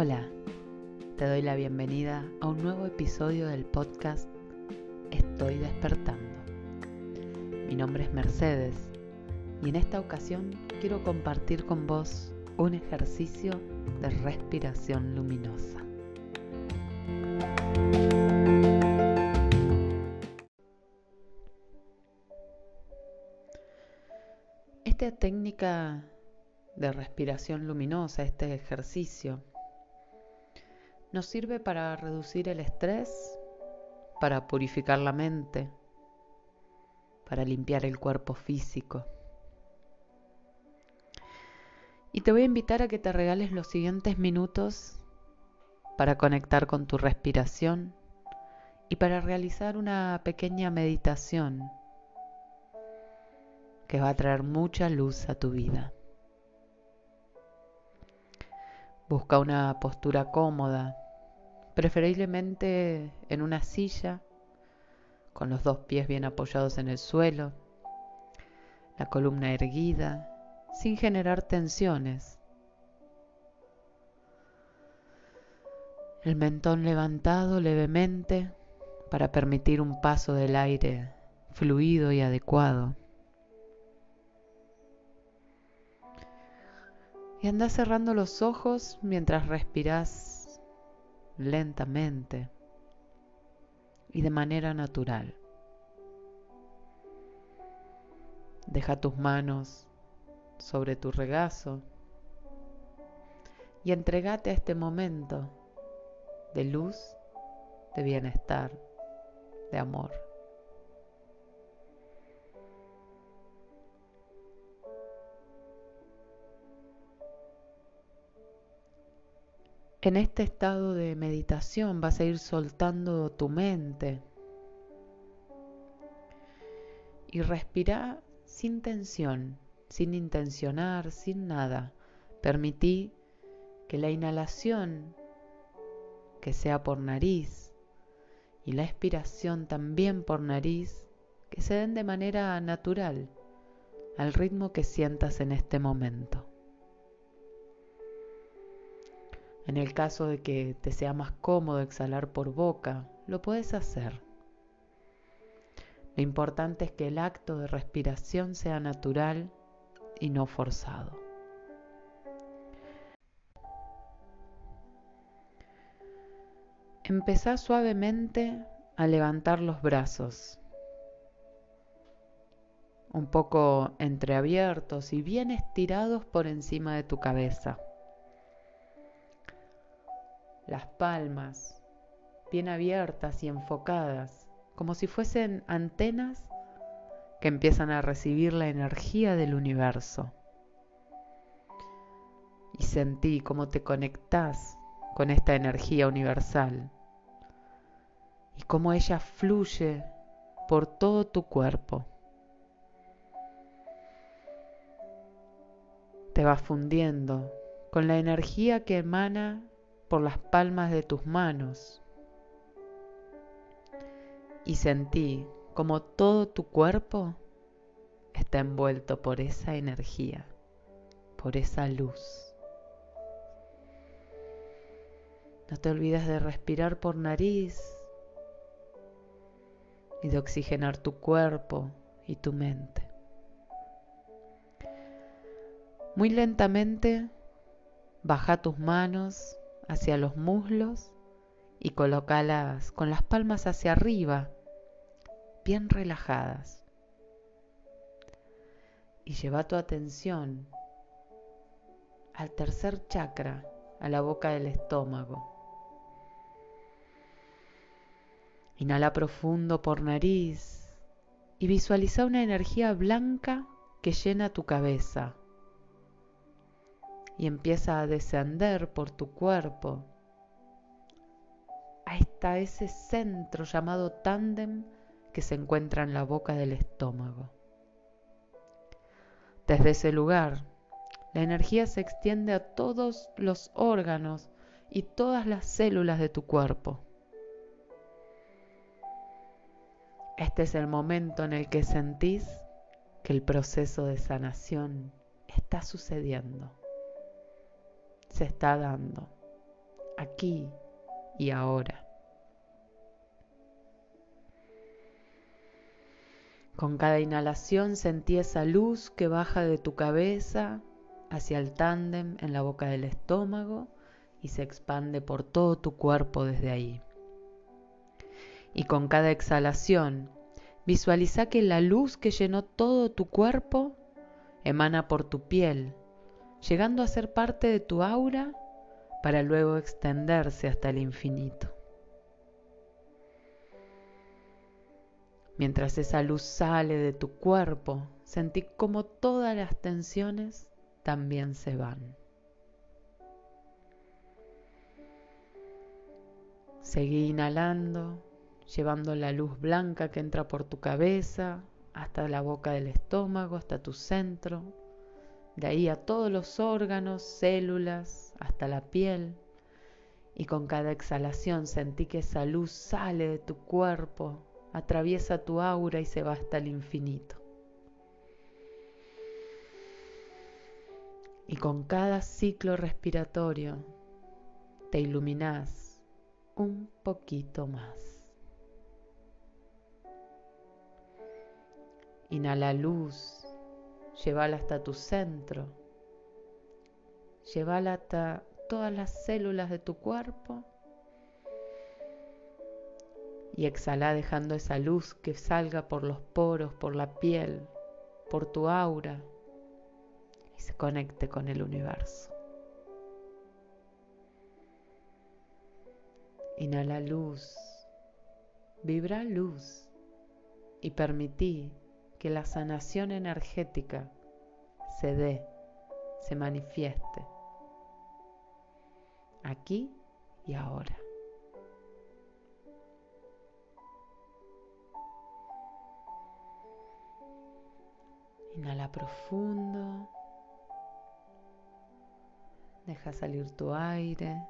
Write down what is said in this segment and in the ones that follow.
Hola, te doy la bienvenida a un nuevo episodio del podcast Estoy despertando. Mi nombre es Mercedes y en esta ocasión quiero compartir con vos un ejercicio de respiración luminosa. Esta técnica de respiración luminosa, este ejercicio, nos sirve para reducir el estrés, para purificar la mente, para limpiar el cuerpo físico. Y te voy a invitar a que te regales los siguientes minutos para conectar con tu respiración y para realizar una pequeña meditación que va a traer mucha luz a tu vida. Busca una postura cómoda, preferiblemente en una silla, con los dos pies bien apoyados en el suelo, la columna erguida, sin generar tensiones. El mentón levantado levemente para permitir un paso del aire fluido y adecuado. Y anda cerrando los ojos mientras respiras lentamente y de manera natural. Deja tus manos sobre tu regazo y entregate a este momento de luz, de bienestar, de amor. En este estado de meditación vas a ir soltando tu mente y respira sin tensión, sin intencionar, sin nada. Permití que la inhalación, que sea por nariz, y la expiración también por nariz, que se den de manera natural, al ritmo que sientas en este momento. En el caso de que te sea más cómodo exhalar por boca, lo puedes hacer. Lo importante es que el acto de respiración sea natural y no forzado. Empezá suavemente a levantar los brazos, un poco entreabiertos y bien estirados por encima de tu cabeza las palmas bien abiertas y enfocadas, como si fuesen antenas que empiezan a recibir la energía del universo. Y sentí cómo te conectás con esta energía universal y cómo ella fluye por todo tu cuerpo. Te va fundiendo con la energía que emana por las palmas de tus manos y sentí como todo tu cuerpo está envuelto por esa energía, por esa luz. No te olvides de respirar por nariz y de oxigenar tu cuerpo y tu mente. Muy lentamente baja tus manos hacia los muslos y colócalas con las palmas hacia arriba, bien relajadas. Y lleva tu atención al tercer chakra, a la boca del estómago. Inhala profundo por nariz y visualiza una energía blanca que llena tu cabeza y empieza a descender por tu cuerpo hasta ese centro llamado tándem que se encuentra en la boca del estómago. Desde ese lugar, la energía se extiende a todos los órganos y todas las células de tu cuerpo. Este es el momento en el que sentís que el proceso de sanación está sucediendo se está dando aquí y ahora. Con cada inhalación sentí esa luz que baja de tu cabeza hacia el tándem en la boca del estómago y se expande por todo tu cuerpo desde ahí. Y con cada exhalación, visualiza que la luz que llenó todo tu cuerpo emana por tu piel, llegando a ser parte de tu aura para luego extenderse hasta el infinito. Mientras esa luz sale de tu cuerpo, sentí como todas las tensiones también se van. Seguí inhalando, llevando la luz blanca que entra por tu cabeza hasta la boca del estómago, hasta tu centro, de ahí a todos los órganos, células, hasta la piel. Y con cada exhalación sentí que esa luz sale de tu cuerpo atraviesa tu aura y se va hasta el infinito. Y con cada ciclo respiratorio te iluminas un poquito más. Inhala luz, llévala hasta tu centro, llévala hasta todas las células de tu cuerpo. Y exhala dejando esa luz que salga por los poros, por la piel, por tu aura. Y se conecte con el universo. Inhala luz, vibra luz. Y permití que la sanación energética se dé, se manifieste, aquí y ahora. Inhala profundo. Deja salir tu aire.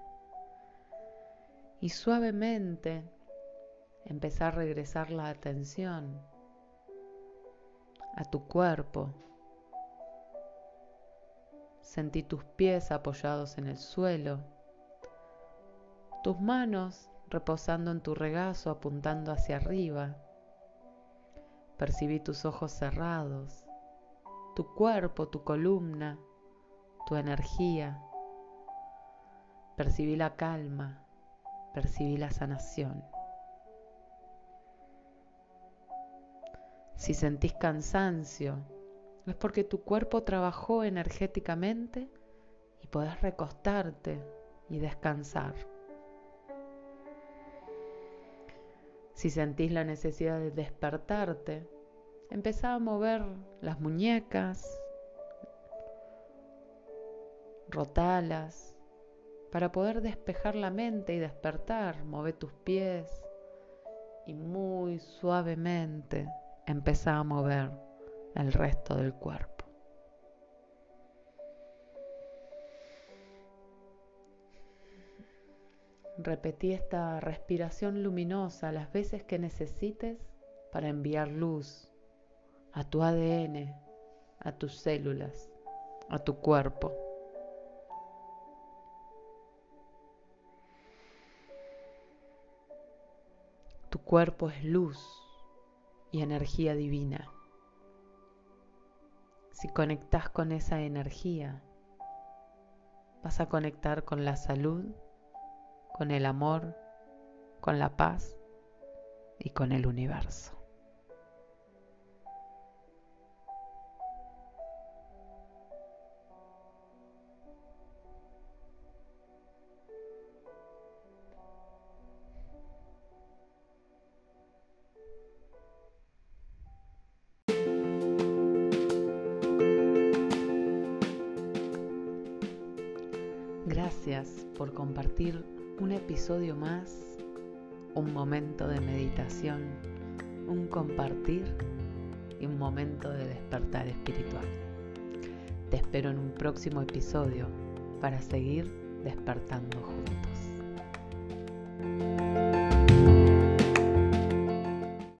Y suavemente empezar a regresar la atención a tu cuerpo. Sentí tus pies apoyados en el suelo, tus manos reposando en tu regazo apuntando hacia arriba. Percibí tus ojos cerrados tu cuerpo, tu columna, tu energía. Percibí la calma, percibí la sanación. Si sentís cansancio, es porque tu cuerpo trabajó energéticamente y podés recostarte y descansar. Si sentís la necesidad de despertarte, Empezaba a mover las muñecas, rotalas, para poder despejar la mente y despertar. Move tus pies y muy suavemente empezá a mover el resto del cuerpo. Repetí esta respiración luminosa las veces que necesites para enviar luz a tu ADN, a tus células, a tu cuerpo. Tu cuerpo es luz y energía divina. Si conectas con esa energía, vas a conectar con la salud, con el amor, con la paz y con el universo. Por compartir un episodio más, un momento de meditación, un compartir y un momento de despertar espiritual. Te espero en un próximo episodio para seguir despertando juntos.